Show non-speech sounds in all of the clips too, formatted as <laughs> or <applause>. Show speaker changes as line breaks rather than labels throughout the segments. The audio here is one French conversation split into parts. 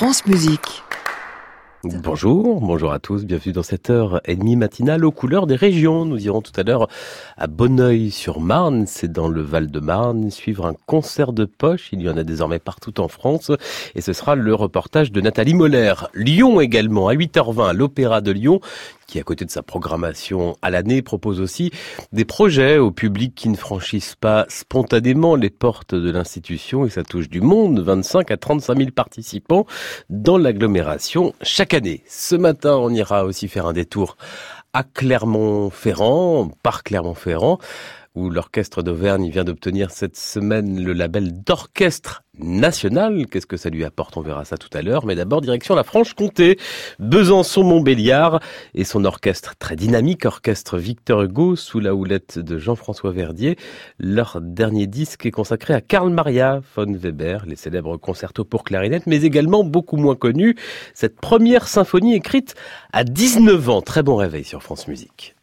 France Musique.
Bonjour, bonjour à tous, bienvenue dans cette heure et demie matinale aux couleurs des régions. Nous irons tout à l'heure à Bonneuil-sur-Marne, c'est dans le Val-de-Marne, suivre un concert de poche, il y en a désormais partout en France, et ce sera le reportage de Nathalie Moller. Lyon également, à 8h20, l'Opéra de Lyon, qui à côté de sa programmation à l'année propose aussi des projets au public qui ne franchissent pas spontanément les portes de l'institution et ça touche du monde, 25 à 35 000 participants dans l'agglomération chaque année. Ce matin, on ira aussi faire un détour à Clermont-Ferrand, par Clermont-Ferrand, où l'orchestre d'Auvergne vient d'obtenir cette semaine le label d'orchestre national. Qu'est-ce que ça lui apporte? On verra ça tout à l'heure. Mais d'abord, direction la Franche-Comté, Besançon-Montbéliard et son orchestre très dynamique, orchestre Victor Hugo, sous la houlette de Jean-François Verdier. Leur dernier disque est consacré à Karl Maria von Weber, les célèbres concertos pour clarinette, mais également beaucoup moins connu, cette première symphonie écrite à 19 ans. Très bon réveil sur France Musique.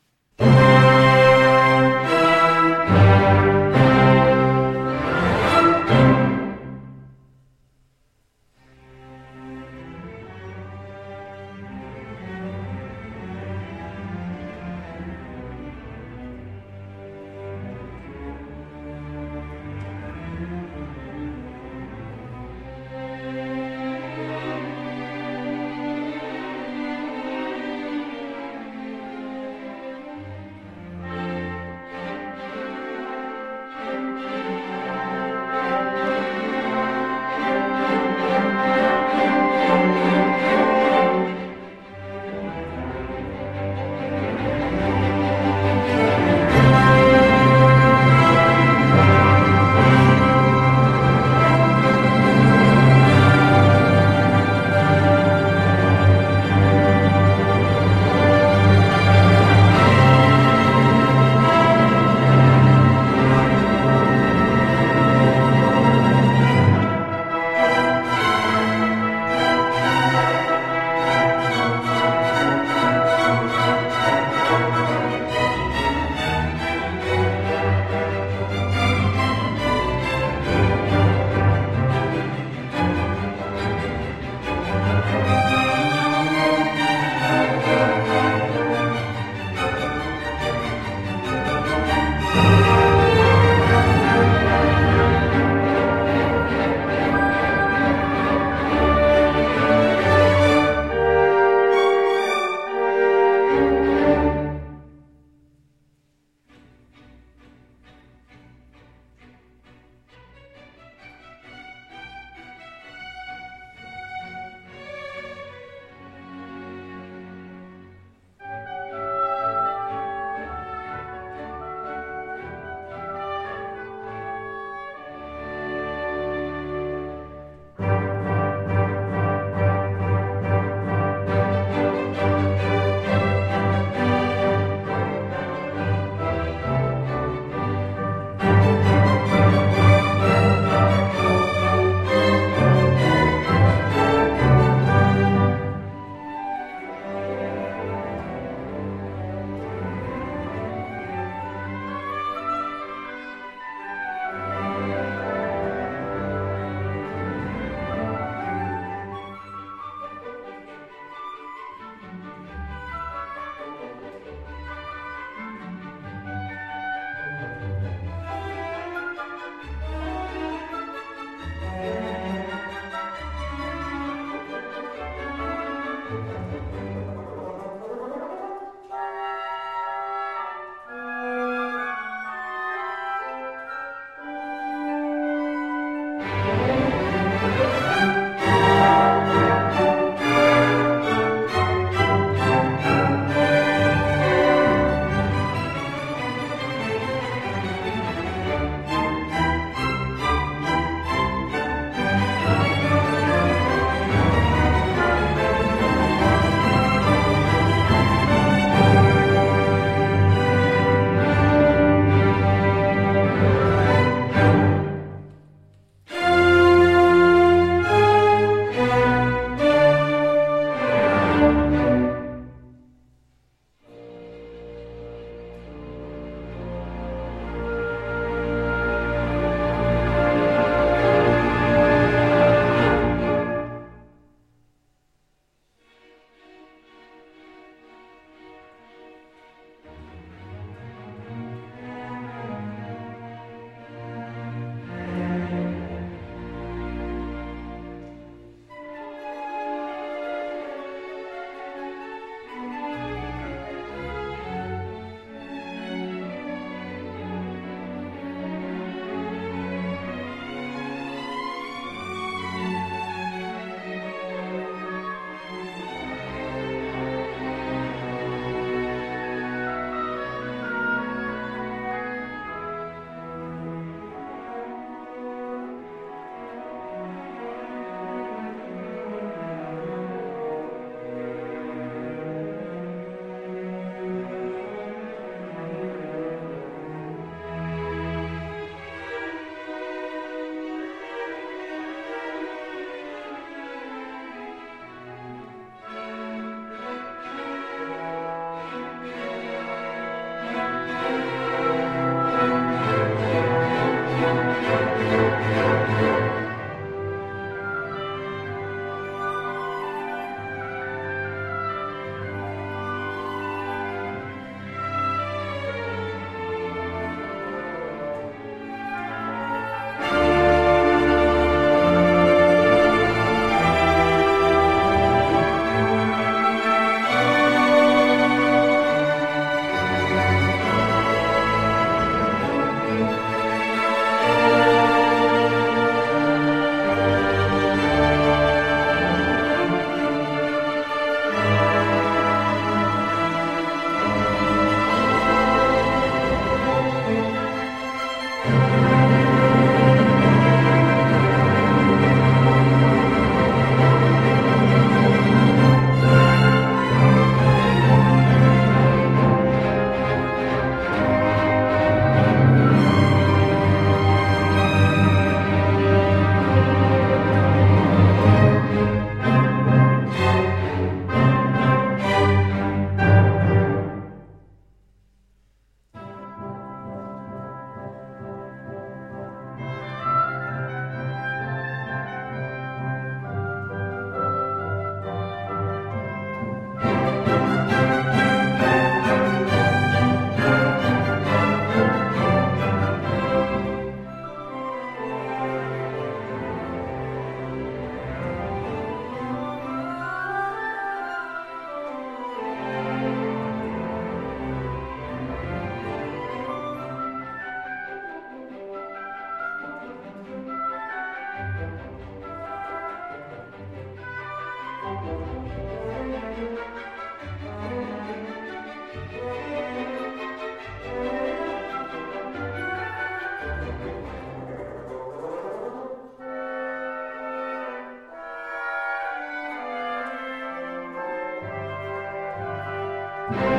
Bye.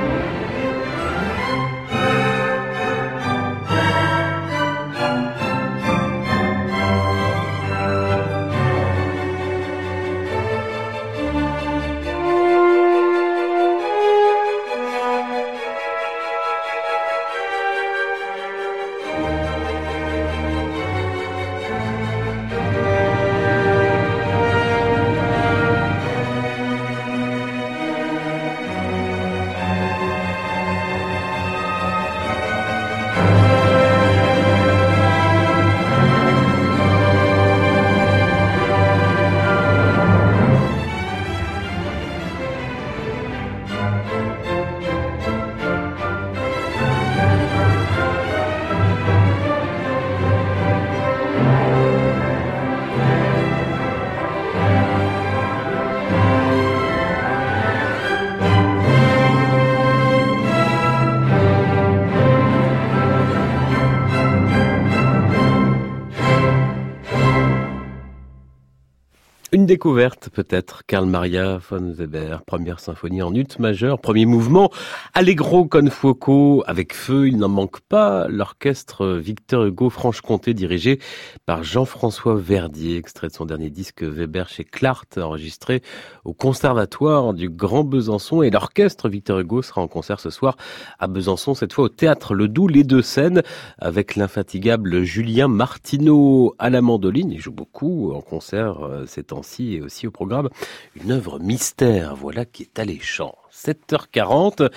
Découverte peut-être, Karl Maria von Weber, première symphonie en ut majeur, premier mouvement, Allegro con fuoco, avec feu, il n'en manque pas, l'orchestre Victor Hugo Franche-Comté dirigé par Jean-François Verdier, extrait de son dernier disque Weber chez Clart, enregistré au Conservatoire du Grand Besançon et l'orchestre Victor Hugo sera en concert ce soir à Besançon, cette fois au Théâtre Le Doux, les deux scènes, avec l'infatigable Julien Martineau à la mandoline, il joue beaucoup en concert euh, ces temps-ci et aussi au programme une œuvre mystère, voilà qui est alléchant. 7h40,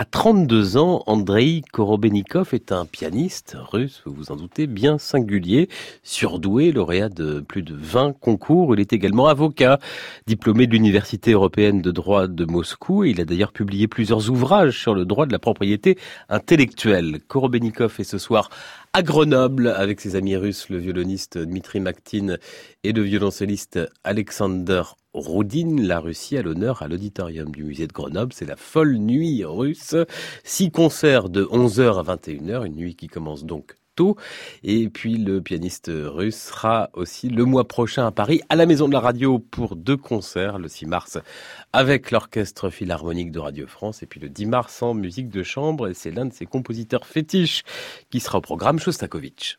à 32 ans, Andrei Korobenikov est un pianiste russe, vous vous en doutez, bien singulier, surdoué, lauréat de plus de 20 concours. Il est également avocat, diplômé de l'Université européenne de droit de Moscou. il a d'ailleurs publié plusieurs ouvrages sur le droit de la propriété intellectuelle. Korobenikov est ce soir à Grenoble avec ses amis russes, le violoniste Dmitri Maktin et le violoncelliste Alexander Roudin. La Russie a l'honneur à l'auditorium du musée de Grenoble. C'est la folle nuit russe. Six concerts de 11h à 21h, une nuit qui commence donc et puis le pianiste russe sera aussi le mois prochain à Paris, à la Maison de la Radio, pour deux concerts, le 6 mars avec l'Orchestre Philharmonique de Radio France, et puis le 10 mars en musique de chambre, et c'est l'un de ses compositeurs fétiches qui sera au programme Shostakovich.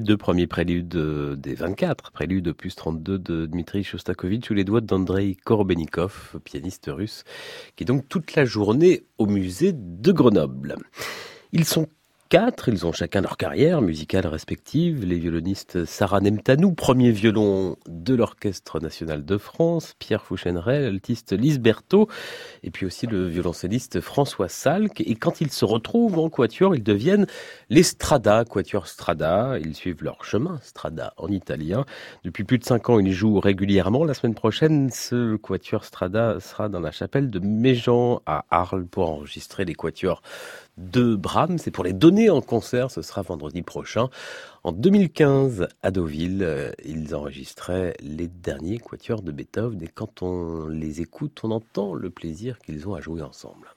Deux premiers préludes euh, des 24 préludes opus 32 de Dmitri Shostakovich sous les doigts d'Andrei Korobenikov, pianiste russe, qui est donc toute la journée au musée de Grenoble. Ils sont quatre, ils ont chacun leur carrière musicale respective. Les violonistes Sarah Nemtanou, premier violon de l'Orchestre national de France, Pierre Fouchenrel, altiste Lise Berthaud, et puis aussi le violoncelliste François Salk. Et quand ils se retrouvent en quatuor, ils deviennent les Strada, quatuor Strada. Ils suivent leur chemin, Strada en italien. Depuis plus de cinq ans, ils jouent régulièrement. La semaine prochaine, ce quatuor Strada sera dans la chapelle de Méjean à Arles pour enregistrer les quatuors de Brahms. C'est pour les donner en concert. Ce sera vendredi prochain. En 2015, à Deauville, euh, ils enregistraient les derniers quatuors de Beethoven. Et quand on les écoute, on entend le plaisir qu'ils ont à jouer ensemble.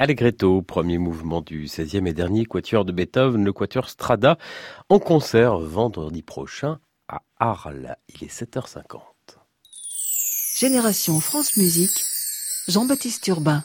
Allegretto, premier mouvement du 16e et dernier quatuor de Beethoven, le quatuor Strada, en concert vendredi prochain à Arles. Il est 7h50.
Génération France Musique, Jean-Baptiste Urbain.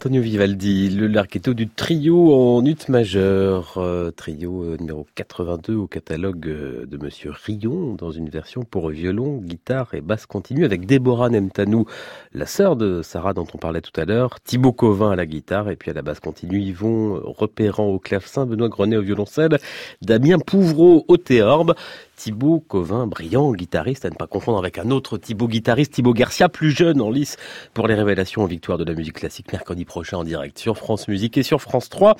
Antonio Vivaldi, le du trio en ut majeur, euh, trio euh, numéro 82 au catalogue euh, de Monsieur Rion, dans une version pour violon, guitare et basse continue, avec Déborah Nemtanou, la sœur de Sarah dont on parlait tout à l'heure, Thibaut Covin à la guitare, et puis à la basse continue, Yvon Repérant au clavecin, Benoît Grenet au violoncelle, Damien Pouvreau au théorbe, Thibaut Covin, brillant guitariste, à ne pas confondre avec un autre Thibaut guitariste, Thibaut Garcia, plus jeune en lice pour les révélations en victoire de la musique classique mercredi prochain en direct sur France Musique et sur France 3.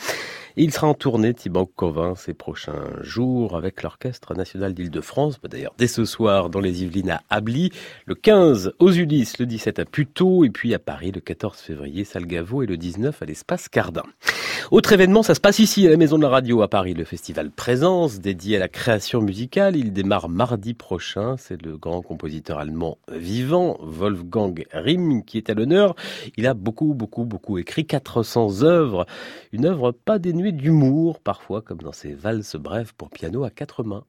il sera en tournée, Thibaut Covin, ces prochains jours avec l'Orchestre National d'Île-de-France, bah, d'ailleurs dès ce soir dans les Yvelines à Ably, le 15 aux Ulysses, le 17 à Puteaux et puis à Paris le 14 février, Salgavo et le 19 à l'Espace Cardin. Autre événement, ça se passe ici à la Maison de la Radio à Paris, le festival Présence dédié à la création musicale. Il démarre mardi prochain. C'est le grand compositeur allemand vivant, Wolfgang Rimm, qui est à l'honneur. Il a beaucoup, beaucoup, beaucoup écrit 400 œuvres. Une œuvre pas dénuée d'humour, parfois comme dans ses valses brèves pour piano à quatre mains.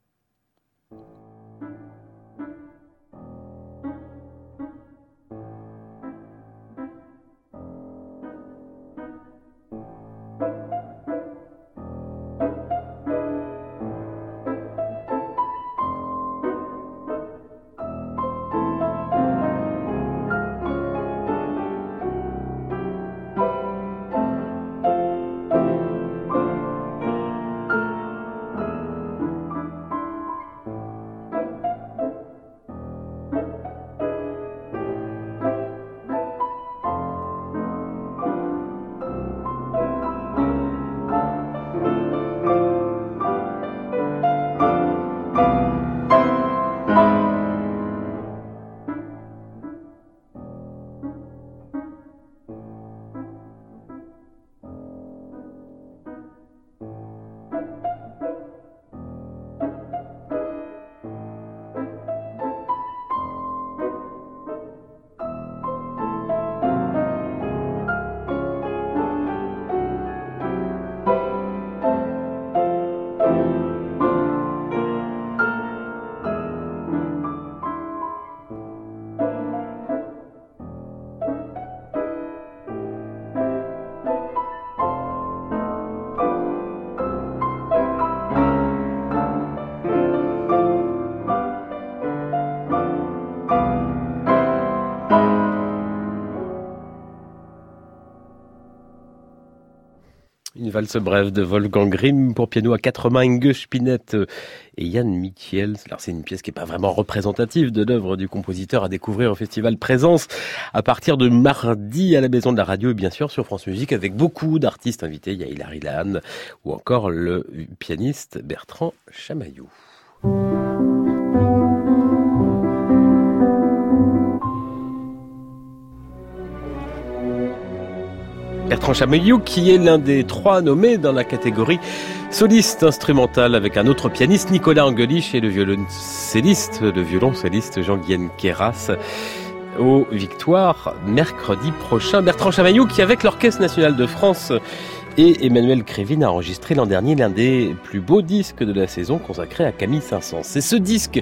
Valse brève de Wolfgang Grimm pour piano à quatre mains, Inge Spinette et Yann Michiels. Alors c'est une pièce qui n'est pas vraiment représentative de l'œuvre du compositeur à découvrir au festival Présence à partir de mardi à la Maison de la Radio et bien sûr sur France Musique avec beaucoup d'artistes invités. Il y a Hilary Lann ou encore le pianiste Bertrand Chamaillou. Bertrand Chamaillou, qui est l'un des trois nommés dans la catégorie soliste instrumental avec un autre pianiste, Nicolas Angelich, et le violoncelliste, le Jean-Guyen Keras aux victoires mercredi prochain. Bertrand Chamaillou qui avec l'Orchestre national de France et Emmanuel Crévin a enregistré l'an dernier l'un des plus beaux disques de la saison consacré à Camille Saint-Saëns. C'est ce disque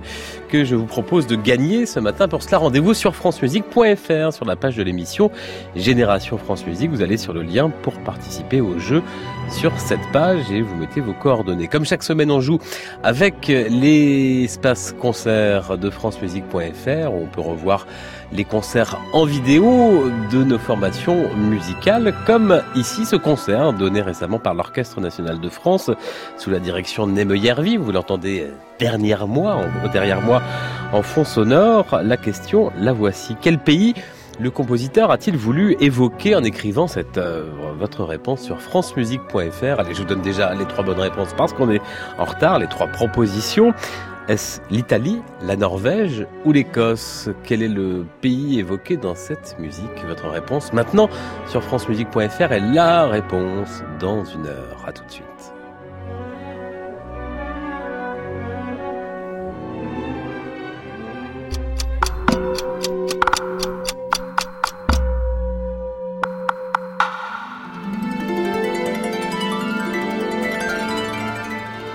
que je vous propose de gagner ce matin. Pour cela, rendez-vous sur francemusique.fr sur la page de l'émission Génération France Musique. Vous allez sur le lien pour participer au jeu sur cette page et vous mettez vos coordonnées. Comme chaque semaine, on joue avec les espaces concerts de francemusique.fr. On peut revoir les concerts en vidéo de nos formations musicales, comme ici ce concert donné récemment par l'Orchestre national de France sous la direction de Neme Yervi. Vous l'entendez derrière moi, derrière moi en fond sonore. La question, la voici. Quel pays le compositeur a-t-il voulu évoquer en écrivant cette œuvre? Votre réponse sur francemusique.fr. Allez, je vous donne déjà les trois bonnes réponses parce qu'on est en retard, les trois propositions. Est-ce l'Italie, la Norvège ou l'Écosse? Quel est le pays évoqué dans cette musique? Votre réponse maintenant sur francemusique.fr est la réponse dans une heure. À tout de suite.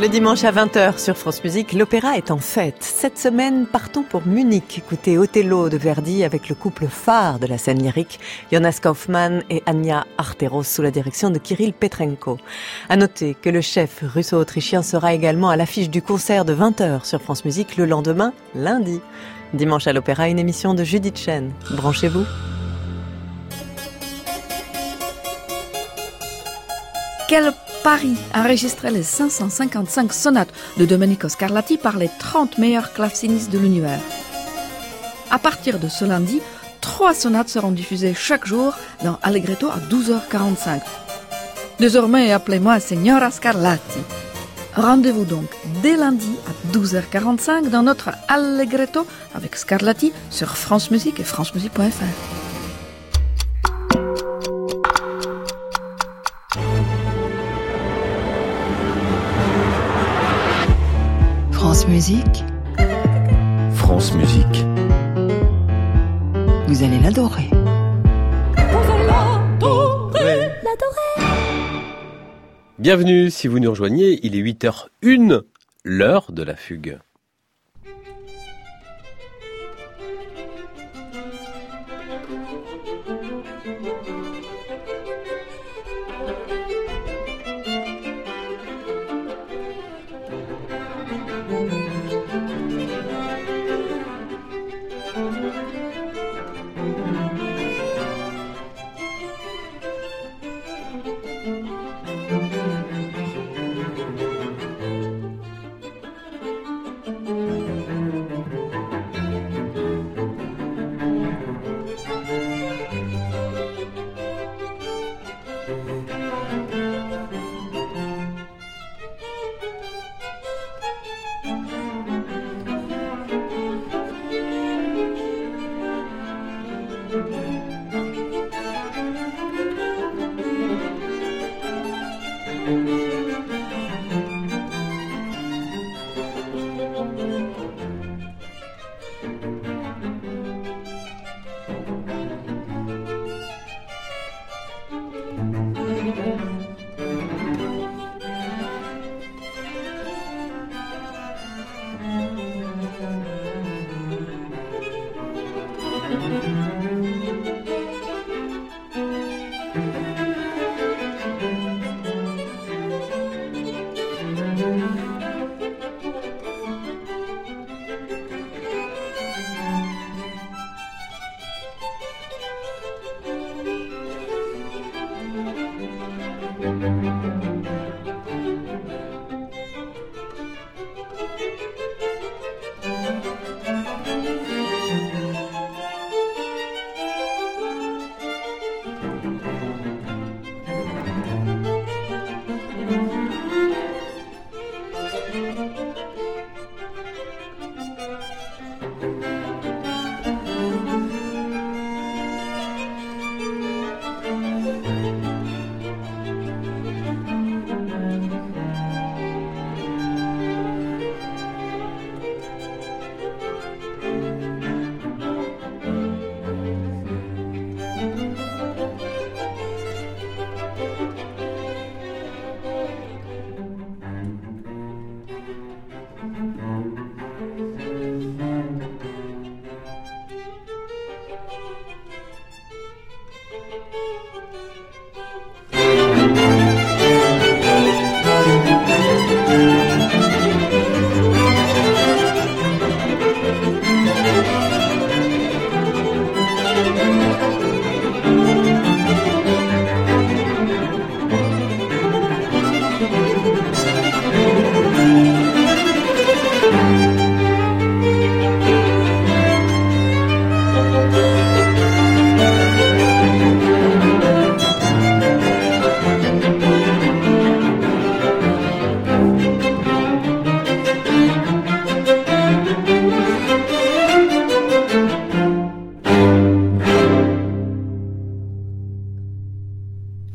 Le dimanche à 20h sur France Musique, l'opéra est en fête. Cette semaine, partons pour Munich, écouter Othello de Verdi avec le couple phare de la scène lyrique, Jonas Kaufmann et Anya Arteros sous la direction de Kirill Petrenko. À noter que le chef russo-autrichien sera également à l'affiche du concert de 20h sur France Musique le lendemain, lundi. Dimanche à l'opéra, une émission de Judith Chen. Branchez-vous.
Paris enregistrait les 555 sonates de Domenico Scarlatti par les 30 meilleurs clavecinistes de l'univers. À partir de ce lundi, trois sonates seront diffusées chaque jour dans Allegretto à 12h45. Désormais, appelez-moi Signora Scarlatti. Rendez-vous donc dès lundi à 12h45 dans notre Allegretto avec Scarlatti sur France Musique et francemusique.fr.
France Musique.
France Musique.
Vous allez l'adorer.
Bienvenue si vous nous rejoignez, il est 8h01, l'heure de la fugue.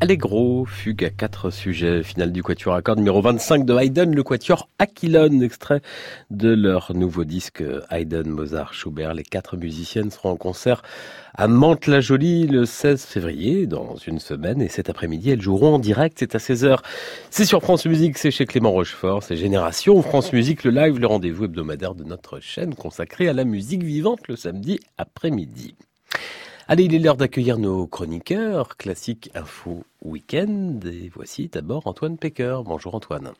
Allegro, fugue à quatre sujets, finale du quatuor à cordes numéro 25 de Haydn, le quatuor Aquilone, extrait de leur nouveau disque Haydn, Mozart, Schubert. Les quatre musiciennes seront en concert à Mantes-la-Jolie le 16 février, dans une semaine, et cet après-midi, elles joueront en direct, c'est à 16h. C'est sur France Musique, c'est chez Clément Rochefort, c'est Génération. France Musique, le live, le rendez-vous hebdomadaire de notre chaîne consacrée à la musique vivante le samedi après-midi. Allez, il est l'heure d'accueillir nos chroniqueurs, Classique Info Weekend. Et voici d'abord Antoine Pecker. Bonjour Antoine.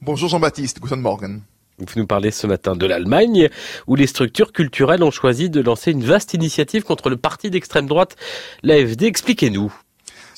Bonjour Jean-Baptiste, guten Morgen.
Vous nous parlez ce matin de l'Allemagne, où les structures culturelles ont choisi de lancer une vaste initiative contre le parti d'extrême droite, l'AFD. Expliquez-nous.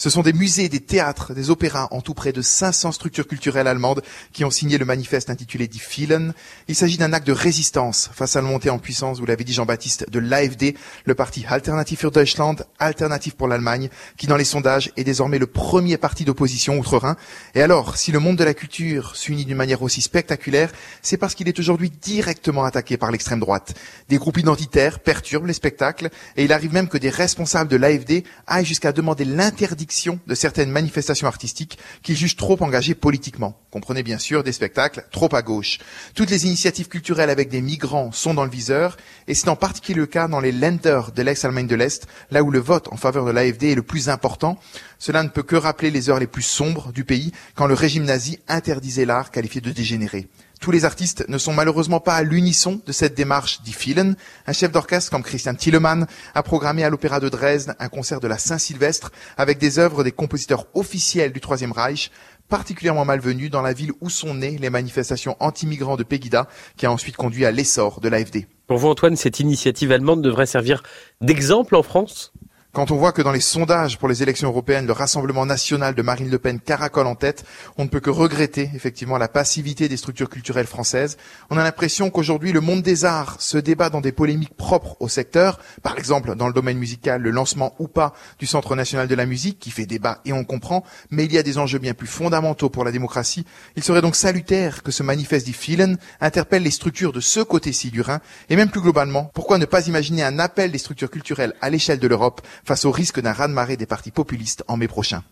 Ce sont des musées, des théâtres, des opéras, en tout près de 500 structures culturelles allemandes qui ont signé le manifeste intitulé Die Vielen. Il s'agit d'un acte de résistance face à la montée en puissance, vous l'avez dit Jean-Baptiste, de l'AFD, le parti Alternative für Deutschland, Alternative pour l'Allemagne, qui dans les sondages est désormais le premier parti d'opposition outre-Rhin. Et alors, si le monde de la culture s'unit d'une manière aussi spectaculaire, c'est parce qu'il est aujourd'hui directement attaqué par l'extrême droite. Des groupes identitaires perturbent les spectacles et il arrive même que des responsables de l'AFD aillent jusqu'à demander l'interdiction de certaines manifestations artistiques qu'ils jugent trop engagées politiquement. Comprenez bien sûr des spectacles trop à gauche. Toutes les initiatives culturelles avec des migrants sont dans le viseur, et c'est en particulier le cas dans les Länder de l'ex-Allemagne de l'Est, là où le vote en faveur de l'AFD est le plus important. Cela ne peut que rappeler les heures les plus sombres du pays, quand le régime nazi interdisait l'art qualifié de dégénéré. Tous les artistes ne sont malheureusement pas à l'unisson de cette démarche dit Vielen. Un chef d'orchestre comme Christian Tillemann a programmé à l'Opéra de Dresde un concert de la Saint-Sylvestre avec des œuvres des compositeurs officiels du Troisième Reich, particulièrement malvenus dans la ville où sont nées les manifestations anti-migrants de Pegida, qui a ensuite conduit à l'essor de l'AFD.
Pour vous, Antoine, cette initiative allemande devrait servir d'exemple en France?
Quand on voit que dans les sondages pour les élections européennes, le Rassemblement national de Marine Le Pen caracole en tête, on ne peut que regretter effectivement la passivité des structures culturelles françaises. On a l'impression qu'aujourd'hui, le monde des arts se débat dans des polémiques propres au secteur. Par exemple, dans le domaine musical, le lancement ou pas du Centre national de la musique, qui fait débat et on comprend, mais il y a des enjeux bien plus fondamentaux pour la démocratie. Il serait donc salutaire que ce manifeste dit Filen interpelle les structures de ce côté-ci du Rhin, et même plus globalement, pourquoi ne pas imaginer un appel des structures culturelles à l'échelle de l'Europe face au risque d'un raz-de-marée des partis populistes en mai prochain.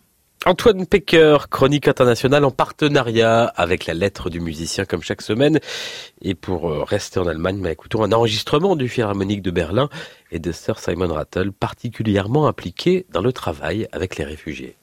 Antoine Pecker, chronique internationale en partenariat avec la lettre du musicien comme chaque semaine. Et pour euh, rester en Allemagne, bah, écoutons un enregistrement du Philharmonique de Berlin et de Sir Simon Rattle, particulièrement impliqué dans le travail avec les réfugiés.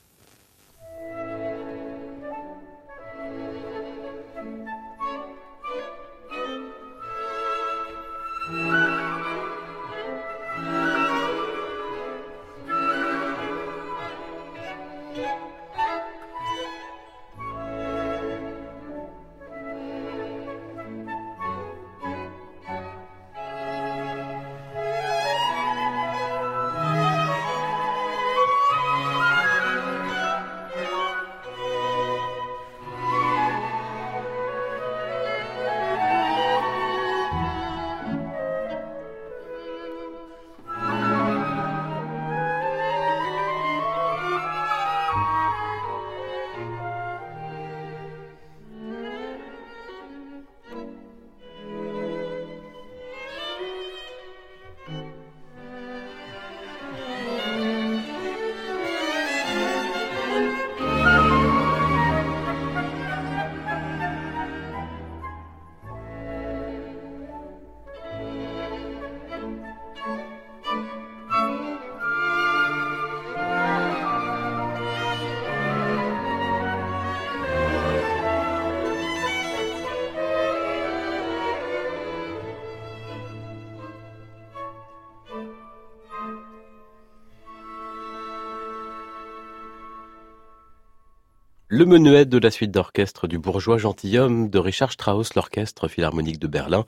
Le menuet de la suite d'orchestre du bourgeois gentilhomme de Richard Strauss, l'orchestre philharmonique de Berlin,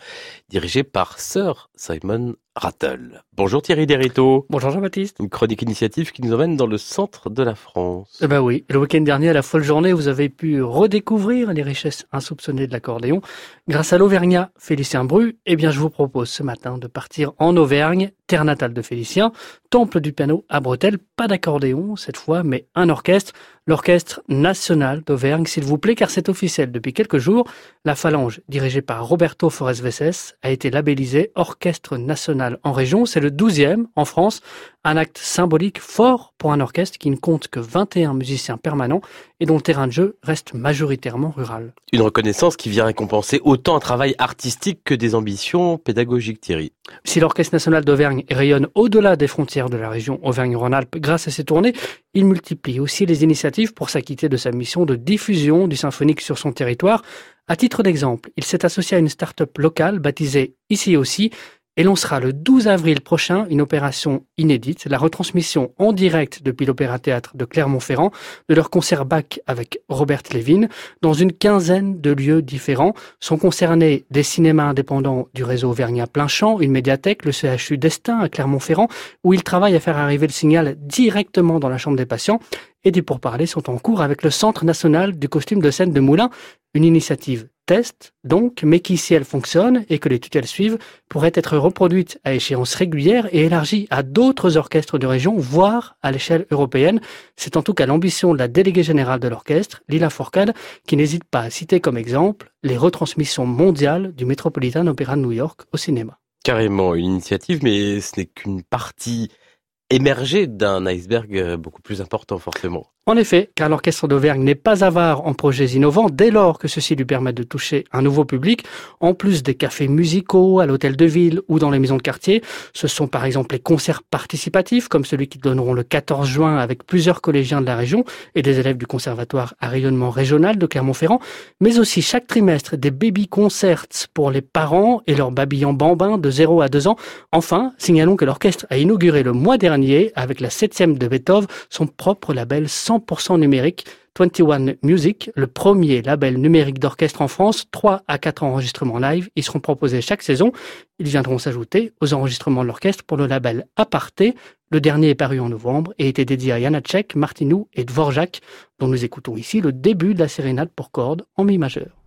dirigé par Sir Simon Rattle. Bonjour Thierry Derrito.
Bonjour Jean-Baptiste.
Une chronique initiative qui nous emmène dans le centre de la France.
Eh ben oui, le week-end dernier à la folle journée, vous avez pu redécouvrir les richesses insoupçonnées de l'accordéon grâce à l'Auvergnat Félicien Bru. Eh bien, je vous propose ce matin de partir en Auvergne, terre natale de Félicien, temple du piano à Bretelles, pas d'accordéon cette fois, mais un orchestre l'Orchestre national d'Auvergne, s'il vous plaît, car c'est officiel depuis quelques jours. La phalange, dirigée par Roberto Forest Vesses, a été labellisée Orchestre national nationale en région. C'est le 12e en France. Un acte symbolique fort pour un orchestre qui ne compte que 21 musiciens permanents et dont le terrain de jeu reste majoritairement rural.
Une reconnaissance qui vient récompenser autant un travail artistique que des ambitions pédagogiques, Thierry.
Si l'Orchestre national d'Auvergne rayonne au-delà des frontières de la région Auvergne-Rhône-Alpes grâce à ses tournées, il multiplie aussi les initiatives pour s'acquitter de sa mission de diffusion du symphonique sur son territoire. À titre d'exemple, il s'est associé à une start-up locale baptisée Ici aussi, et lancera le 12 avril prochain une opération inédite, la retransmission en direct depuis l'Opéra Théâtre de Clermont-Ferrand de leur concert Bach avec Robert Levin dans une quinzaine de lieux différents. Sont concernés des cinémas indépendants du réseau Vernia Plein Champ, une médiathèque, le CHU Destin à Clermont-Ferrand, où ils travaillent à faire arriver le signal directement dans la chambre des patients et des pourparlers sont en cours avec le Centre national du costume de scène de Moulins, une initiative test, donc, mais qui, si elle fonctionne et que les tutelles suivent, pourrait être reproduite à échéance régulière et élargie à d'autres orchestres de région, voire à l'échelle européenne. C'est en tout cas l'ambition de la déléguée générale de l'orchestre, Lila Fourcade, qui n'hésite pas à citer comme exemple les retransmissions mondiales du Metropolitan Opera de New York au cinéma.
Carrément une initiative, mais ce n'est qu'une partie émergée d'un iceberg beaucoup plus important forcément.
En effet, car l'orchestre d'Auvergne n'est pas avare en projets innovants dès lors que ceux-ci lui permettent de toucher un nouveau public, en plus des cafés musicaux à l'hôtel de ville ou dans les maisons de quartier. Ce sont par exemple les concerts participatifs comme celui qui donneront le 14 juin avec plusieurs collégiens de la région et des élèves du conservatoire à rayonnement régional de Clermont-Ferrand, mais aussi chaque trimestre des baby concerts pour les parents et leurs babillons bambins de 0 à 2 ans. Enfin, signalons que l'orchestre a inauguré le mois dernier avec la septième de Beethoven son propre label 100% numérique, 21 Music, le premier label numérique d'orchestre en France. 3 à 4 enregistrements live y seront proposés chaque saison. Ils viendront s'ajouter aux enregistrements de l'orchestre pour le label Aparté. Le dernier est paru en novembre et était dédié à Janacek, Martinou et Dvorak, dont nous écoutons ici le début de la sérénade pour cordes en mi majeur.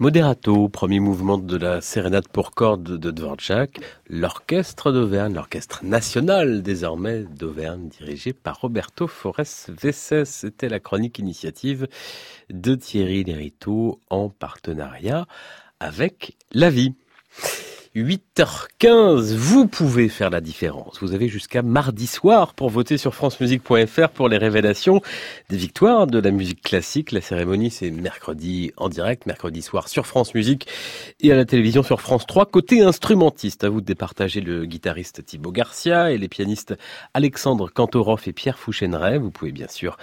Moderato, premier mouvement de la sérénade pour cordes de Dvorak, l'orchestre d'Auvergne, l'orchestre national désormais d'Auvergne, dirigé par Roberto Forest Vesses. C'était la chronique initiative de Thierry Lériteau en partenariat avec La Vie. 8h15, vous pouvez faire la différence. Vous avez jusqu'à mardi soir pour voter sur francemusique.fr pour les révélations des victoires de la musique classique. La cérémonie, c'est mercredi en direct, mercredi soir sur France Musique et à la télévision sur France 3. Côté instrumentiste, à vous de départager le guitariste Thibaut Garcia et les pianistes Alexandre Kantorov et Pierre Fouchenray. Vous pouvez bien sûr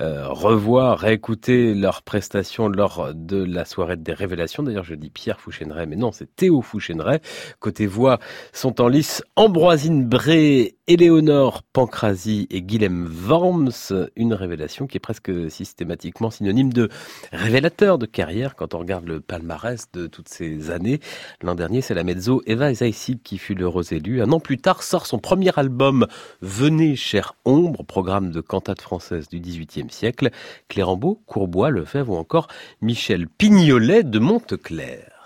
euh, revoir, réécouter leurs prestations lors de la soirée des révélations. D'ailleurs, je dis Pierre Fouchenray, mais non, c'est Théo Fouchenray. Côté voix sont en lice Ambroisine Bré, Éléonore Pancrasie et Guilhem Worms. Une révélation qui est presque systématiquement synonyme de révélateur de carrière quand on regarde le palmarès de toutes ces années. L'an dernier, c'est la mezzo Eva Zaïsik qui fut l'heureuse élue. Un an plus tard sort son premier album Venez, chère ombre, programme de cantate française du XVIIIe siècle. Clérambault, Courbois, Lefebvre ou encore Michel Pignolet de Monteclair.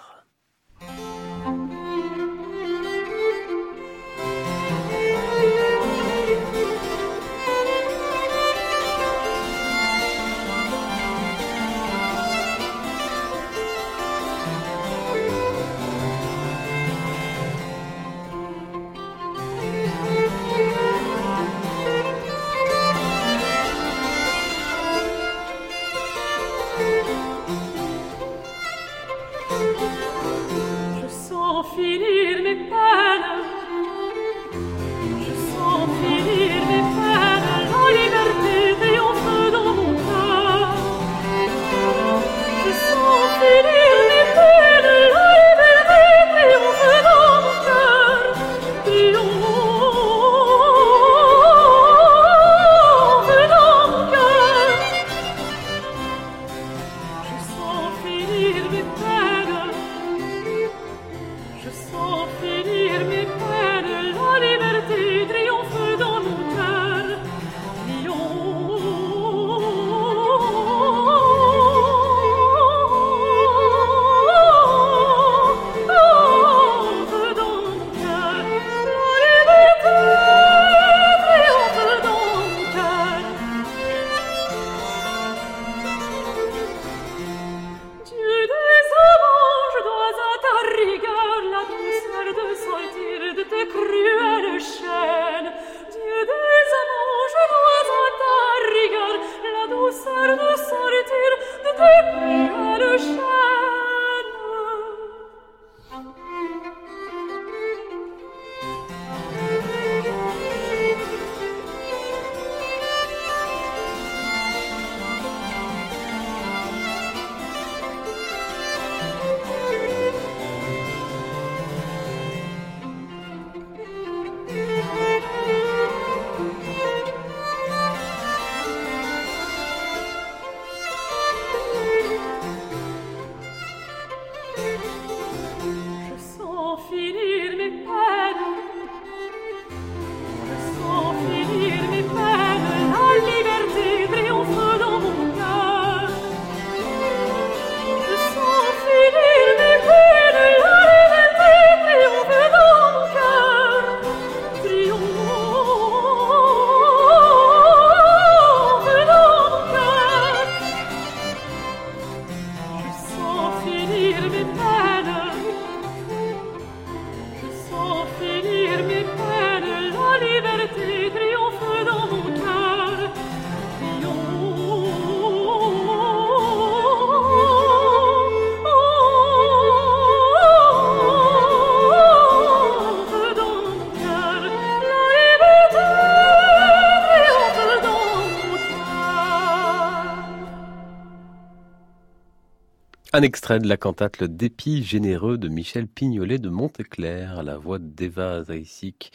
Un extrait de la cantate Le dépit généreux de Michel Pignolet de Monteclair, à la voix d'Eva Zaïsik,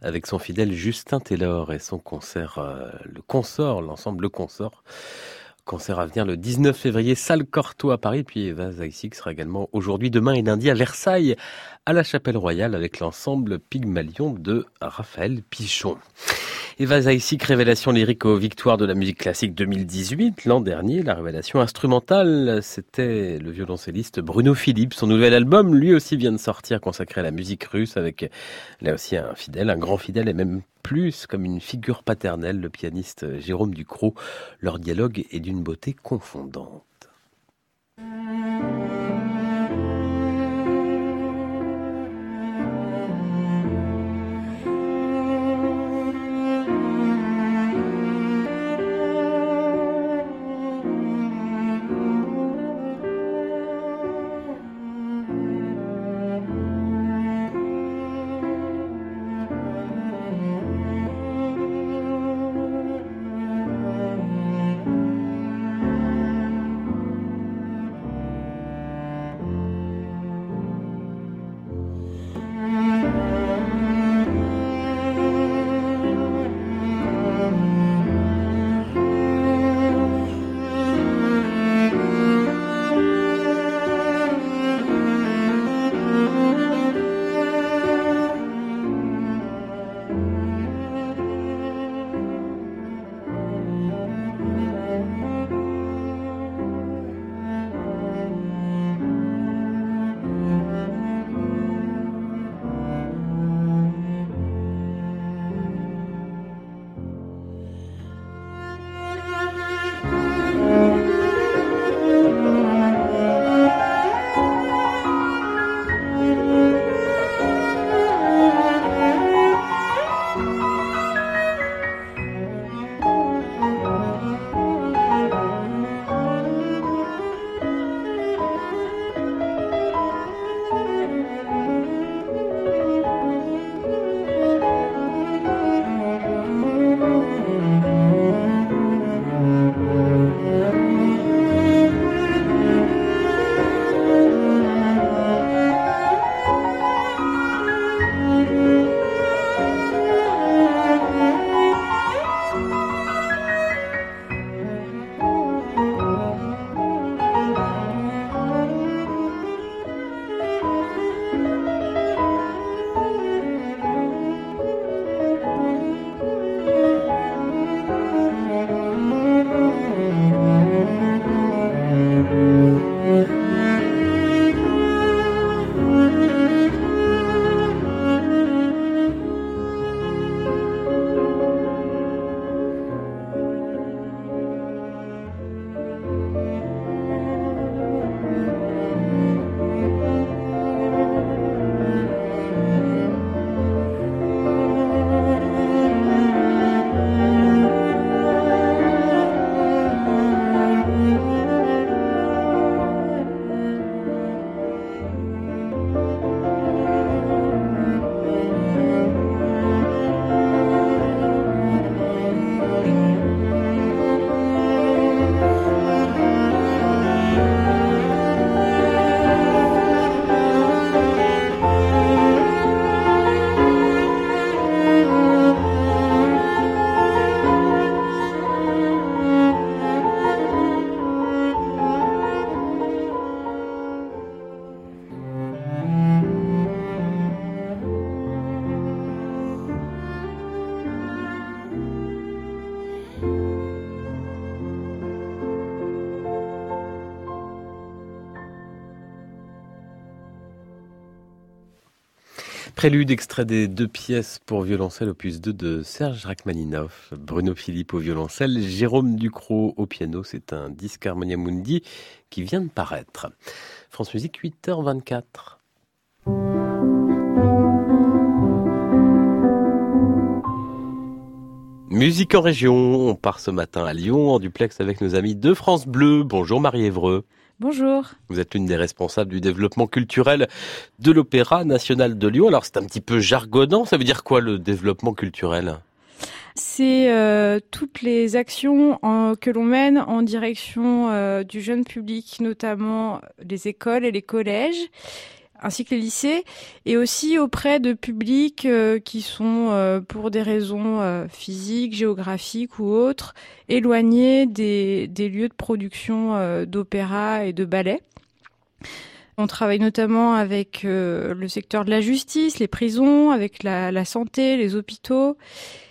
avec son fidèle Justin Taylor et son concert, euh, le consort, l'ensemble Le Consort. Concert à venir le 19 février, salle Corto à Paris, puis Eva Zaïsik sera également aujourd'hui, demain et lundi à Versailles, à la Chapelle Royale, avec l'ensemble Pygmalion de Raphaël Pichon. Eva Zaïsik, révélation lyrique aux victoires de la musique classique 2018. L'an dernier, la révélation instrumentale, c'était le violoncelliste Bruno Philippe. Son nouvel album, lui aussi, vient de sortir, consacré à la musique russe, avec là aussi un fidèle, un grand fidèle et même plus comme une figure paternelle, le pianiste Jérôme Ducrot. Leur dialogue est d'une beauté confondante. Prélude extrait des deux pièces pour violoncelle opus 2 de Serge Rachmaninoff, Bruno Philippe au violoncelle, Jérôme Ducrot au piano. C'est un disque Harmonia Mundi qui vient de paraître. France Musique 8h24. Musique en région, on part ce matin à Lyon en duplex avec nos amis de France Bleu. Bonjour Marie Évreux.
Bonjour.
Vous êtes l'une des responsables du développement culturel de l'Opéra national de Lyon. Alors c'est un petit peu jargonnant, ça veut dire quoi le développement culturel?
C'est euh, toutes les actions que l'on mène en direction euh, du jeune public, notamment les écoles et les collèges ainsi que les lycées, et aussi auprès de publics euh, qui sont, euh, pour des raisons euh, physiques, géographiques ou autres, éloignés des, lieux de production d'opéra et de ballet. On travaille notamment avec le secteur de la justice, les prisons, avec la, la santé, les hôpitaux.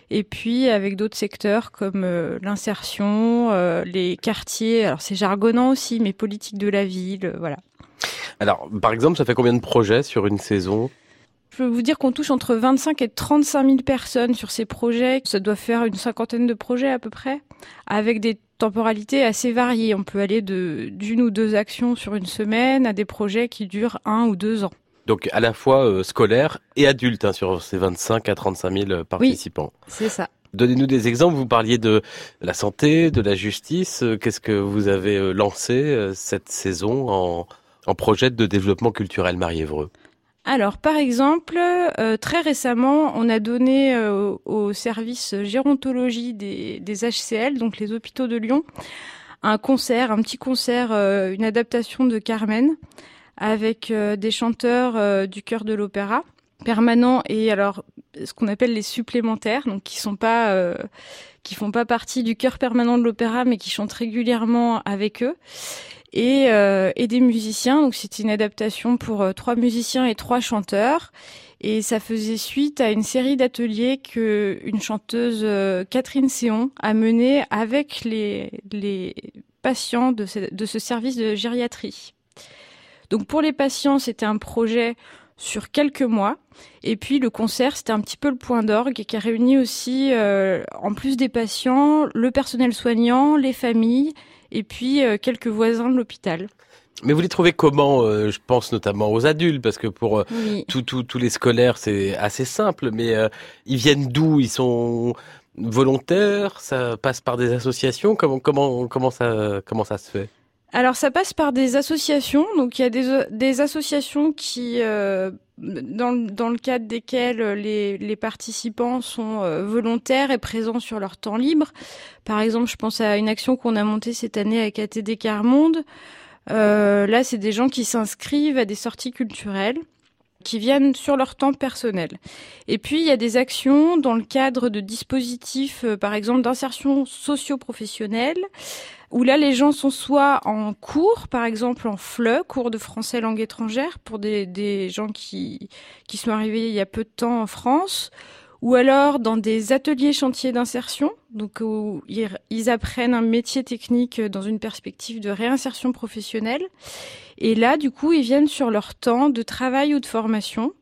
et puis avec d'autres secteurs comme l'insertion, les quartiers, alors c'est jargonnant aussi, mais politique de la ville, voilà.
Alors, par exemple, ça fait combien de projets sur une saison?
Je peux vous dire qu'on touche entre 25 et 35 000 personnes sur ces projets. Ça doit faire une cinquantaine de projets à peu près, avec des temporalités assez variées. On peut aller de d'une ou deux actions sur une semaine à des projets qui durent un ou deux ans.
Donc à la fois euh, scolaire et adulte hein, sur ces 25 à 35 000 euh, participants.
Oui, c'est ça.
Donnez-nous des exemples. Vous parliez de la santé, de la justice. Euh, qu'est-ce que vous avez lancé cette saison en, en projet de développement culturel Marie-Évreux
alors, par exemple, euh, très récemment, on a donné euh, au service gérontologie des, HCL, donc les hôpitaux de Lyon, un concert, un petit concert, euh, une adaptation de Carmen, avec des chanteurs du chœur de l'opéra permanent et alors ce qu'on appelle les supplémentaires, donc qui sont pas qui font pas partie du chœur permanent de l'opéra, mais qui chantent régulièrement avec eux et, euh, et des musiciens. Donc c'était une adaptation pour euh, trois musiciens et trois chanteurs. Et ça faisait suite à une série d'ateliers que une chanteuse euh, Catherine Séon a mené avec les, patients de ce, service de gériatrie. Donc pour les patients, c'était un projet sur quelques mois. Et puis le concert, c'était un petit peu le point d'orgue qui a réuni aussi, en plus des patients, le personnel soignant, les familles et puis euh, quelques voisins de l'hôpital.
Mais vous les trouvez comment euh, Je pense notamment aux adultes, parce que pour euh, tous les scolaires, c'est assez simple, mais ils viennent d'où? Ils sont volontaires? Ça passe par des associations? Comment, comment, comment, ça, comment ça se fait?
Alors ça passe par des associations, donc il y a des, des associations qui, dans, le cadre desquelles les, les participants sont euh, volontaires et présents sur leur temps libre. Par exemple, je pense à une action qu'on a montée cette année avec ATD Carmonde. Euh, là, c'est des gens qui s'inscrivent à des sorties culturelles qui viennent sur leur temps personnel. Et puis, il y a des actions dans le cadre de dispositifs, euh, par exemple, d'insertion socio-professionnelle, où là, les gens sont soit en cours, par exemple en FLE, cours de français langue étrangère, pour des, des gens qui, qui sont arrivés il y a peu de temps en France, ou alors dans des ateliers chantiers d'insertion, donc où ils apprennent un métier technique dans une perspective de réinsertion professionnelle. Et là, du coup, ils viennent sur leur temps de travail ou de formation.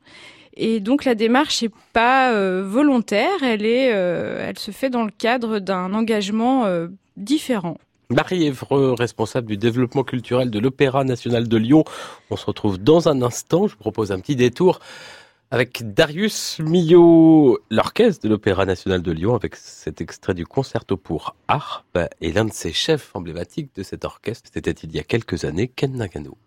Et donc la démarche n'est pas euh, volontaire, elle est, euh, elle se fait dans le cadre d'un engagement euh, différent.
Marie Évreux, responsable du développement culturel de l'Opéra national de Lyon. On se retrouve dans un instant. Je vous propose un petit détour avec Darius Milhaud, l'orchestre de l'Opéra national de Lyon, avec cet extrait du concerto pour harpe, et l'un de ses chefs emblématiques de cet orchestre, c'était il y a quelques années, Ken Nagano.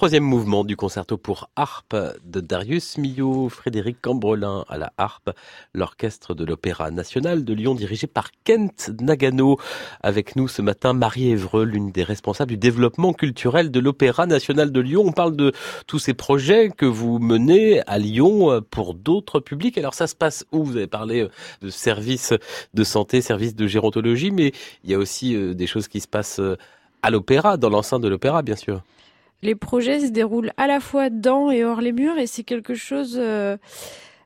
Troisième mouvement du concerto pour harpe de Darius Milhaud, Frédéric Cambrelin à la harpe, l'orchestre de l'Opéra national de Lyon dirigé par Kent Nagano. Avec nous ce matin, Marie Évreux, l'une des responsables du développement culturel de l'Opéra national de Lyon. On parle de tous ces projets que vous menez à Lyon pour d'autres publics. Alors ça se passe où? Vous avez parlé de services de santé, services de gérontologie, mais il y a aussi euh, des choses qui se passent euh, à l'opéra, dans l'enceinte de l'opéra, bien sûr
les projets se déroulent à la fois dans et hors les murs et c'est quelque chose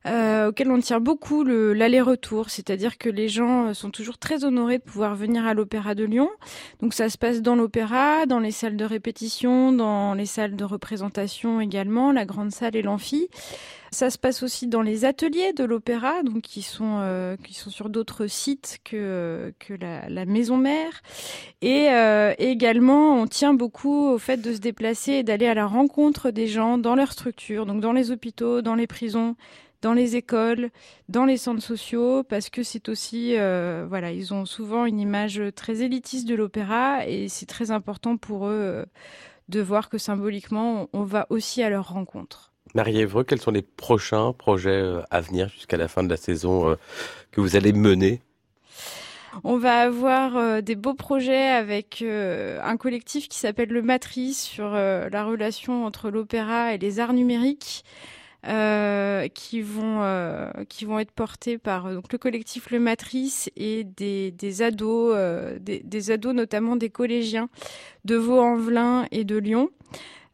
euh, euh, auquel on tient beaucoup l'aller-retour, c'est-à-dire que les gens sont toujours très honorés de pouvoir venir à l'Opéra de Lyon. Donc ça se passe dans l'opéra, dans les salles de répétition, dans les salles de représentation également, la grande salle et l'amphi. Ça se passe aussi dans les ateliers de l'opéra, donc qui sont euh, qui sont sur d'autres sites que que la, la maison mère. Et euh, également, on tient beaucoup au fait de se déplacer et d'aller à la rencontre des gens dans leur structure, donc dans les hôpitaux, dans les prisons, dans les écoles, dans les centres sociaux, parce que c'est aussi, euh, voilà, ils ont souvent une image très élitiste de l'opéra et c'est très important pour eux de voir que symboliquement, on va aussi à leur rencontre.
Marie Évreux, quels sont les prochains projets euh, à venir jusqu'à la fin de la saison euh, que vous allez mener?
On va avoir euh, des beaux projets avec un collectif qui s'appelle le Matrice sur la relation entre l'opéra et les arts numériques. Qui vont qui vont être portés par donc le collectif Le Matrice et des, des ados des, ados notamment des collégiens de Vaux-en-Velin et de Lyon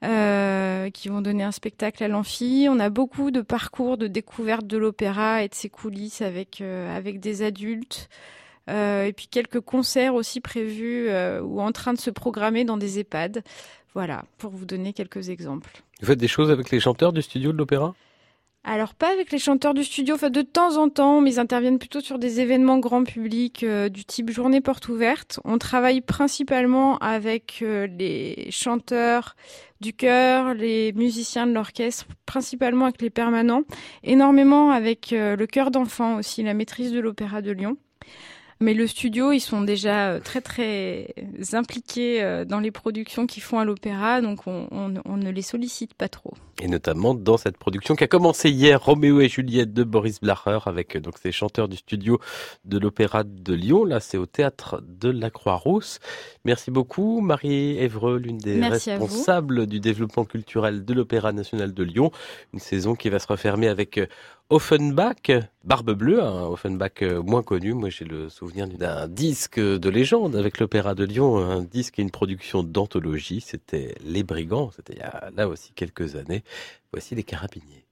euh, qui vont donner un spectacle à l'amphi. On a beaucoup de parcours de découverte de l'opéra et de ses coulisses avec, euh, avec des adultes. Euh, et puis quelques concerts aussi prévus ou en train de se programmer dans des EHPAD. Voilà, pour vous donner quelques exemples.
Vous faites des choses avec les chanteurs du studio de l'opéra?
Alors pas avec les chanteurs du studio, enfin de temps en temps, mais ils interviennent plutôt sur des événements grand public du type journée porte ouverte. On travaille principalement avec les chanteurs, du chœur, les musiciens de l'orchestre, principalement avec les permanents, énormément avec euh, le chœur d'enfants aussi, la maîtrise de l'Opéra de Lyon. Mais le studio, ils sont déjà euh, très très impliqués euh, dans les productions qu'ils font à l'opéra, donc on, ne les sollicite pas trop.
Et notamment dans cette production qui a commencé hier, Roméo et Juliette de Boris Blacher, avec donc ces chanteurs du studio de l'Opéra de Lyon. Là, c'est au théâtre de la Croix-Rousse. Merci beaucoup, Marie Évreux, l'une des responsables du développement culturel de l'Opéra national de Lyon. Une saison qui va se refermer avec Offenbach, Barbe Bleue, un Offenbach euh, moins connu. Moi, j'ai le souvenir d'un disque de légende avec l'Opéra de Lyon, un disque et une production d'anthologie. C'était Les Brigands, c'était là aussi quelques années. Voici les Carabiniers.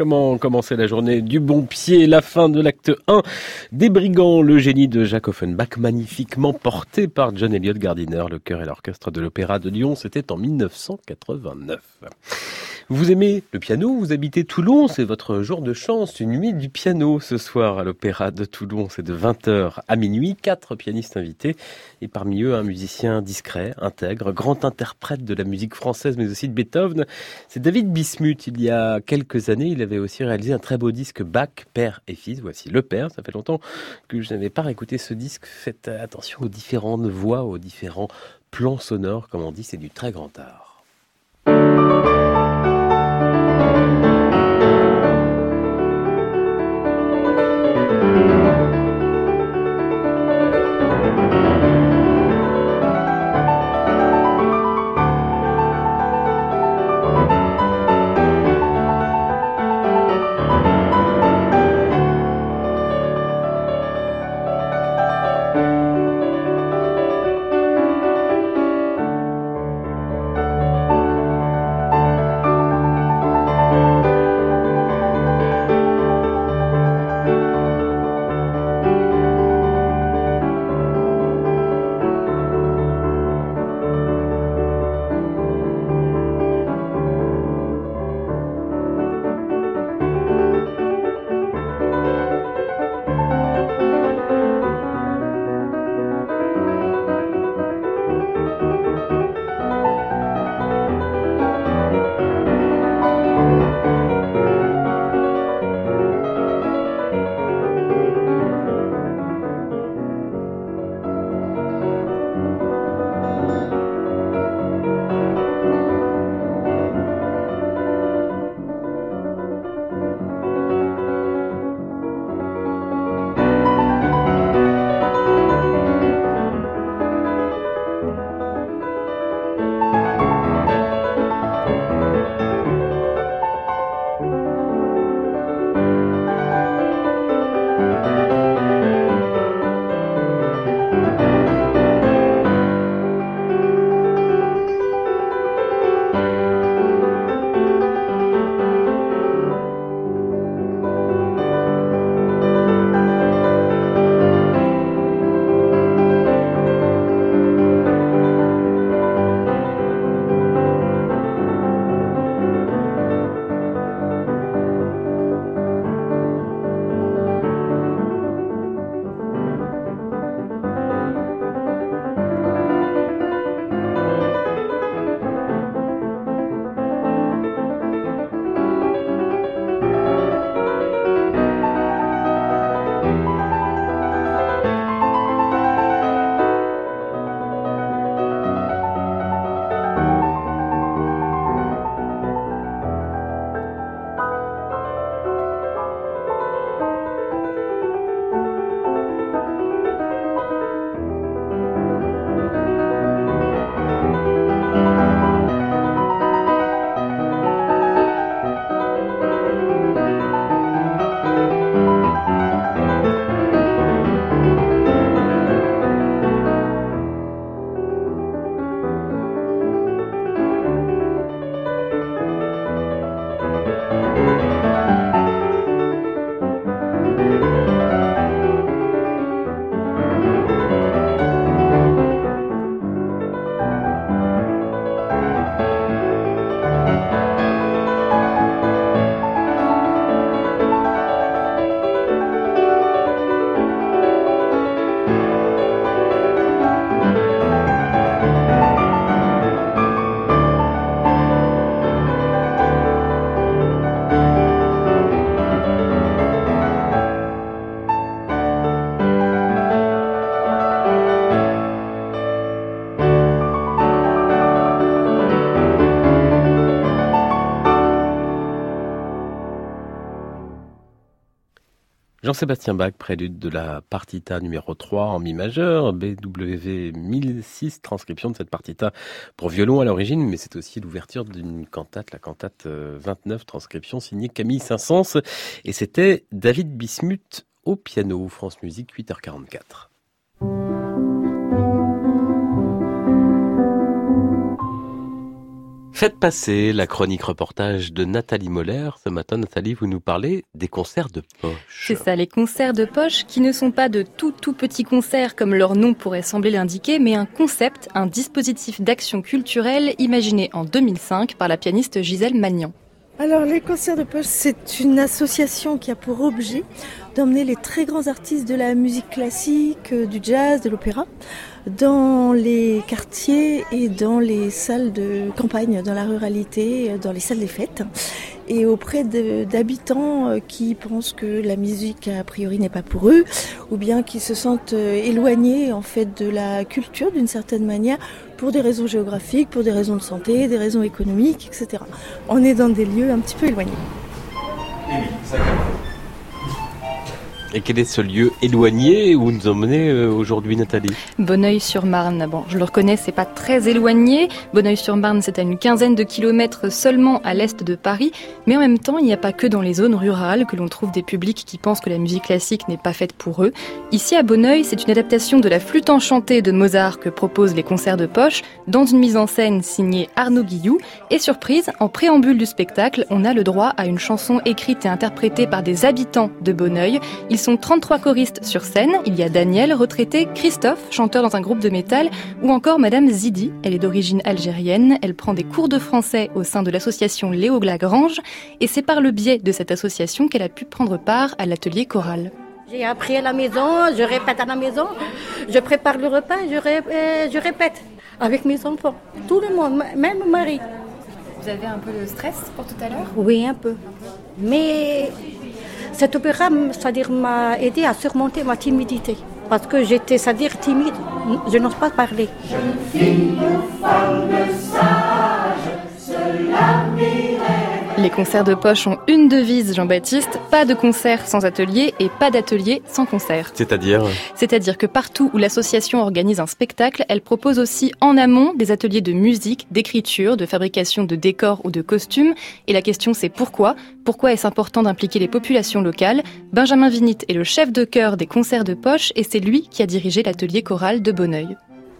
Comment commencer la journée du bon pied, la fin de l'acte 1 des Brigands, le génie de Jacques Offenbach, magnifiquement porté par John Elliott Gardiner, le chœur et l'orchestre de l'Opéra de Lyon, c'était en 1989. Vous aimez le piano, vous habitez Toulon, c'est votre jour de chance, une nuit du piano ce soir à l'Opéra de Toulon, c'est de 20h à minuit, quatre pianistes invités et parmi eux un musicien discret, intègre, grand interprète de la musique française mais aussi de Beethoven, c'est David Bismuth. Il y a quelques années, il avait aussi réalisé un très beau disque Bach, père et fils, voici le père, ça fait longtemps que je n'avais pas écouté ce disque, faites attention aux différentes voix, aux différents plans sonores, comme on dit, c'est du très grand art. Jean-Sébastien Bach, prélude de la partita numéro 3 en mi majeur, BWV 1006, transcription de cette partita pour violon à l'origine, mais c'est aussi l'ouverture d'une cantate, la cantate 29, euh, transcription signée Camille Saint-Saëns, et c'était David Bismuth au piano, France Musique 8h44. Faites passer la chronique reportage de Nathalie Moller. Ce matin, Nathalie, vous nous parlez des concerts de poche.
C'est ça, les concerts de poche qui ne sont pas de tout tout petits concerts comme leur nom pourrait sembler l'indiquer, mais un concept, un dispositif d'action culturelle imaginé en 2005 par la pianiste Gisèle Magnan.
Alors les concerts de poche, c'est une association qui a pour objet d'emmener les très grands artistes de la musique classique, euh, du jazz, de l'opéra, dans les quartiers et dans les salles de campagne, dans la ruralité, euh, dans les salles des fêtes, et auprès d'habitants euh, qui pensent que la musique a priori n'est pas pour eux, ou bien qui se sentent éloignés en fait de la culture d'une certaine manière pour des raisons géographiques, pour des raisons de santé, des raisons économiques, etc. On est dans des lieux un petit peu éloignés.
Et quel est ce lieu éloigné où nous emmenez euh, aujourd'hui Nathalie?
Bonneuil-sur-Marne. Bon, je le reconnais, c'est pas très éloigné. Bonneuil-sur-Marne, c'est à une quinzaine de kilomètres seulement à l'est de Paris. Mais en même temps, il n'y a pas que dans les zones rurales que l'on trouve des publics qui pensent que la musique classique n'est pas faite pour eux. Ici à Bonneuil, c'est une adaptation de la flûte enchantée de Mozart que proposent les concerts de poche dans une mise en scène signée Arnaud Guillou. Et surprise, en préambule du spectacle, on a le droit à une chanson écrite et interprétée par des habitants de Bonneuil sont 33 choristes sur scène. Il y a Daniel, retraité, Christophe, chanteur dans un groupe de métal, ou encore Madame Zidi. Elle est d'origine algérienne. Elle prend des cours de français au sein de l'association Léo Lagrange. Et c'est par le biais de cette association qu'elle a pu prendre part à l'atelier choral.
J'ai appris à la maison, je répète à la maison, je prépare le repas, je, euh, je répète avec mes enfants, tout le monde, même mon mari.
Vous avez un peu de stress pour tout à l'heure?
Oui, un peu. Mais cet opéra, m'a aidé à surmonter ma timidité. Parce que j'étais, timide. Je n'ose pas parler.
Les concerts de poche ont une devise, Jean-Baptiste, pas de concert sans atelier et pas d'atelier sans concert.
C'est-à-dire
C'est-à-dire que partout où l'association organise un spectacle, elle propose aussi en amont des ateliers de musique, d'écriture, de fabrication de décors ou de costumes. Et la question c'est pourquoi? Pourquoi est-ce important d'impliquer les populations locales? Benjamin Vinit est le chef de chœur des concerts de poche et c'est lui qui a dirigé l'atelier choral de Bonneuil.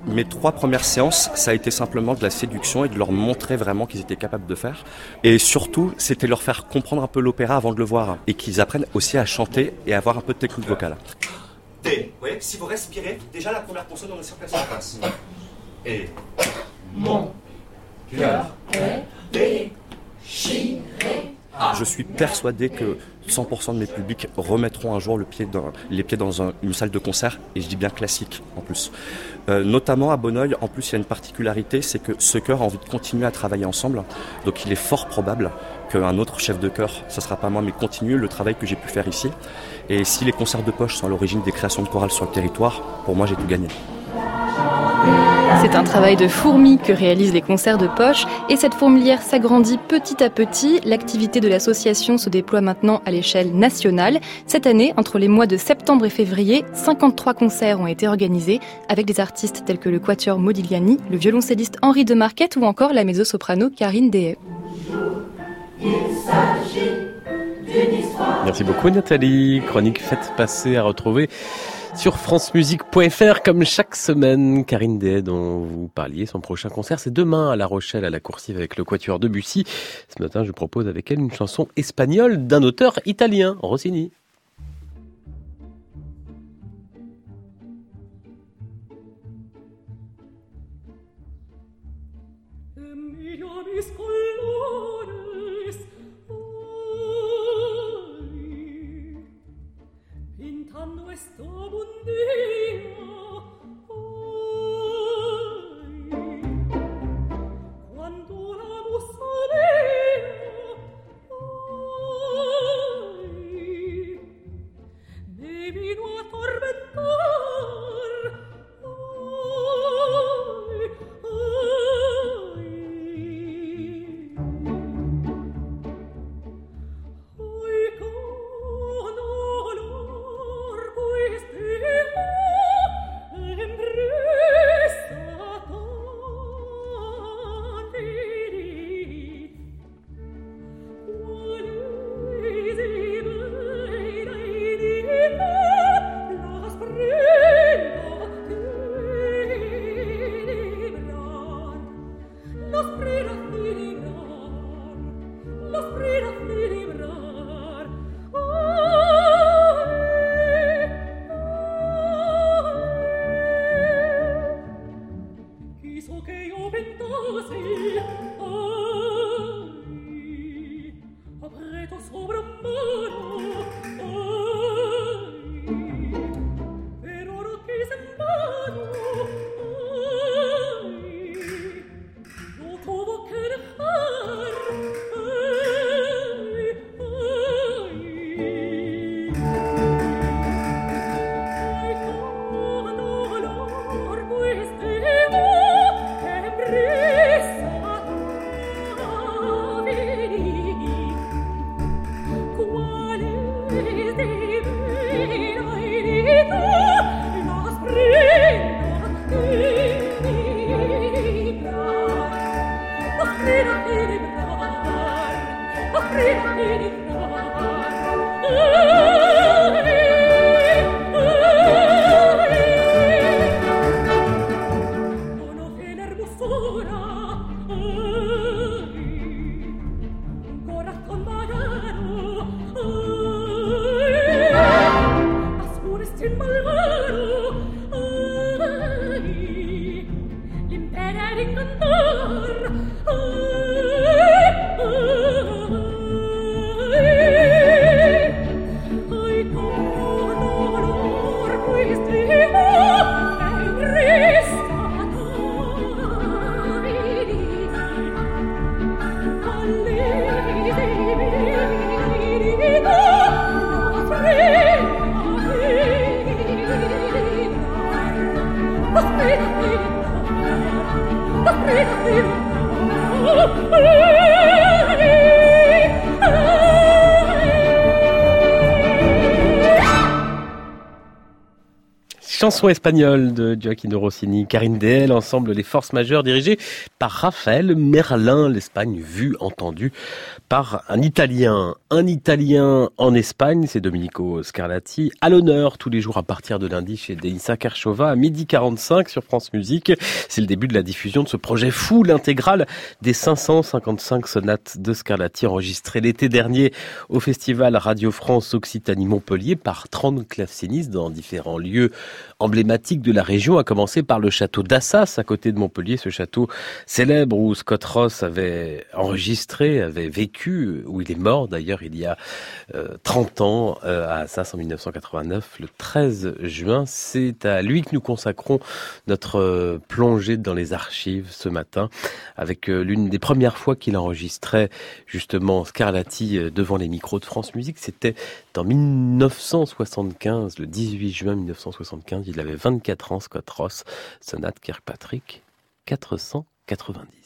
Mes trois premières séances, ça a été simplement de la séduction et de leur montrer vraiment qu'ils étaient capables de faire. Et surtout, c'était leur faire comprendre un peu l'opéra avant de le voir. Et qu'ils apprennent aussi à chanter et à avoir un peu de technique vocale.
T. Oui, si vous respirez, déjà la première consonne, on est sûr qu'elle se passe. Et. Mon cœur est déchiré.
Je suis persuadé que 100% de mes publics remettront un jour les pieds dans une salle de concert, et je dis bien classique en plus. Euh, notamment à Bonneuil, en plus il y a une particularité, c'est que ce chœur a envie de continuer à travailler ensemble, donc il est fort probable qu'un autre chef de chœur, ce sera pas moi, mais continue le travail que j'ai pu faire ici. Et si les concerts de poche sont à l'origine des créations de chorales sur le territoire, pour moi j'ai tout gagné.
C'est un travail de fourmi que réalisent les concerts de poche et cette fourmilière s'agrandit petit à petit. L'activité de l'association se déploie maintenant à l'échelle nationale. Cette année, entre les mois de septembre et février, 53 concerts ont été organisés avec des artistes tels que le quatuor Modigliani, le violoncelliste Henri de Marquette ou encore la mezzo-soprano Karine Dehaye.
Merci beaucoup Nathalie. Chronique faite passer à retrouver sur francemusique.fr comme chaque semaine. Karine Day dont vous parliez, son prochain concert c'est demain à La Rochelle à la Coursive avec le Quatuor de Bussy. Ce matin je propose avec elle une chanson espagnole d'un auteur italien, Rossini. Chanson espagnole de Gioacchino Rossini, Karine Deel, ensemble les forces majeures dirigées par Raphaël Merlin, l'Espagne vue, entendue par un Italien. Un Italien en Espagne, c'est Domenico Scarlatti, à l'honneur tous les jours à partir de lundi chez Deisa Kershova à midi 45 sur France Musique. C'est le début de la diffusion de ce projet fou, l'intégrale des 555 sonates de Scarlatti enregistrées l'été dernier au festival Radio France Occitanie Montpellier par 30 claveциnistes dans différents lieux emblématique de la région, à commencer par le château d'Assas, à côté de Montpellier, ce château célèbre où Scott Ross avait enregistré, avait vécu, où il est mort d'ailleurs il y a 30 euh, ans euh, à Assas en 1989, le 13 juin. C'est à lui que nous consacrons notre euh, plongée dans les archives ce matin, avec l'une des premières fois qu'il enregistrait justement Scarlatti devant les micros de France Musique. C'était en 1975, le 18 juin 1975. Il avait 24 ans, Scott Ross, sonate Kirkpatrick 490.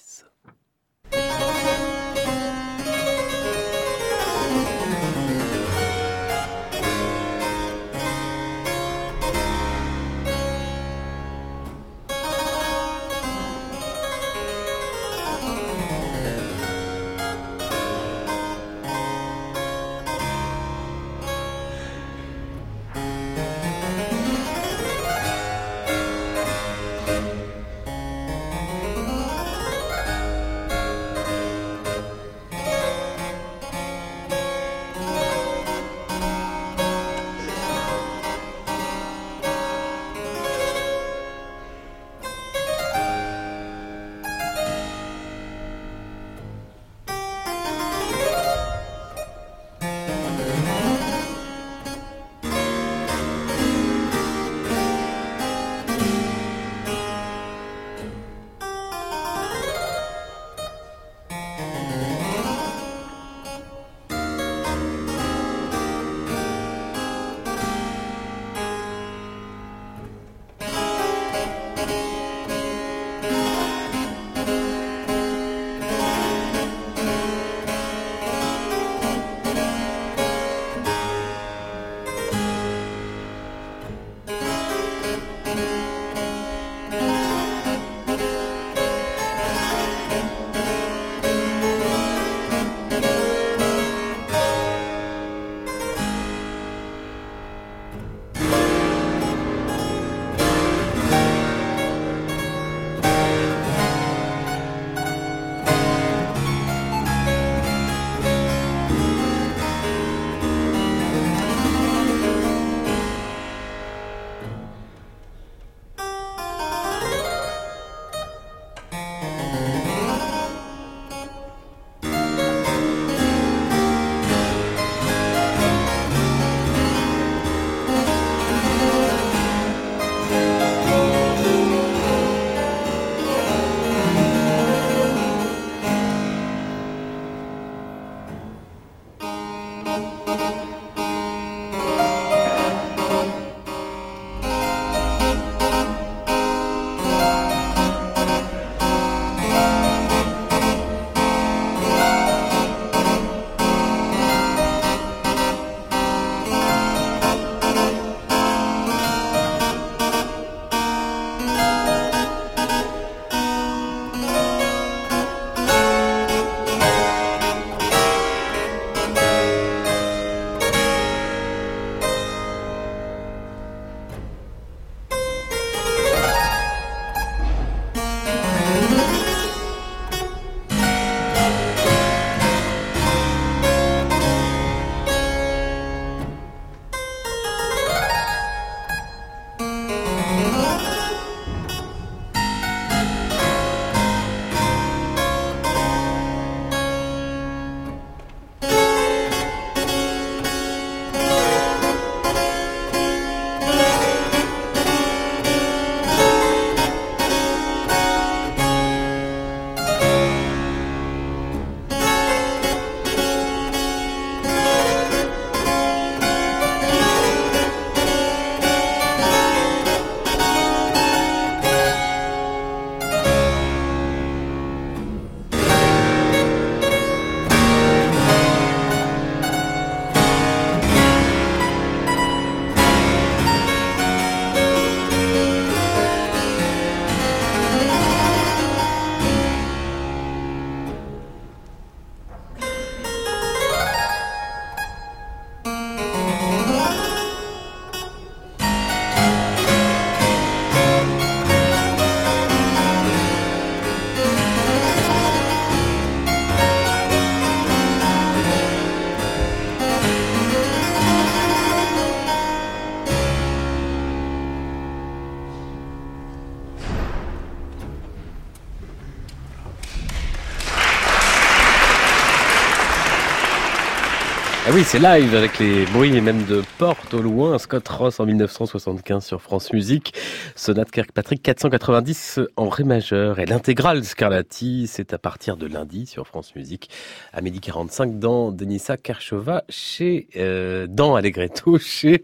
C'est live avec les bruits et même de porte au loin. Scott Ross en 1975 sur France Musique. Sonate Kirkpatrick 490 en ré majeur et l'intégrale Scarlatti, c'est à partir de lundi sur France Musique à midi 45 dans Denisa Kershova chez euh, dans Allegretto <laughs> chez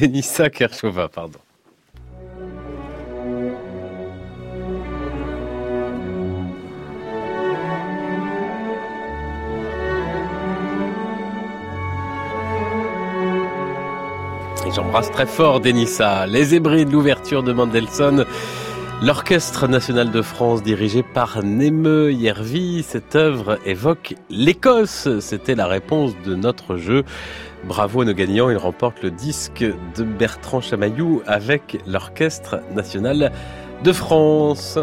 Denisa Kershova, pardon. J'embrasse très fort Denissa. Les Hébrides, l'ouverture de Mendelssohn. L'Orchestre national de France dirigé par Neme Yervi, cette œuvre évoque l'Écosse. C'était la réponse de notre jeu. Bravo à nos gagnants, ils remportent le disque de Bertrand Chamaillou avec l'Orchestre national de France.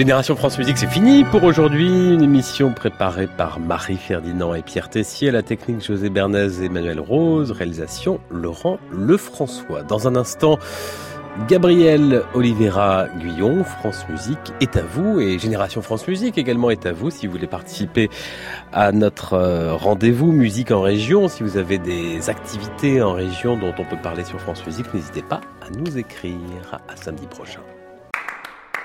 Génération France Musique, c'est fini pour aujourd'hui. Une émission préparée par Marie Ferdinand et Pierre Tessier, la technique José Bernays et Emmanuel Rose, réalisation Laurent Lefrançois. Dans un instant, Gabriel Oliveira Guyon, France Musique est à vous et Génération France Musique également est à vous si vous voulez participer à notre euh, rendez-vous musique en région. Si vous avez des activités en région dont on peut parler sur France Musique, n'hésitez pas à nous écrire. À samedi prochain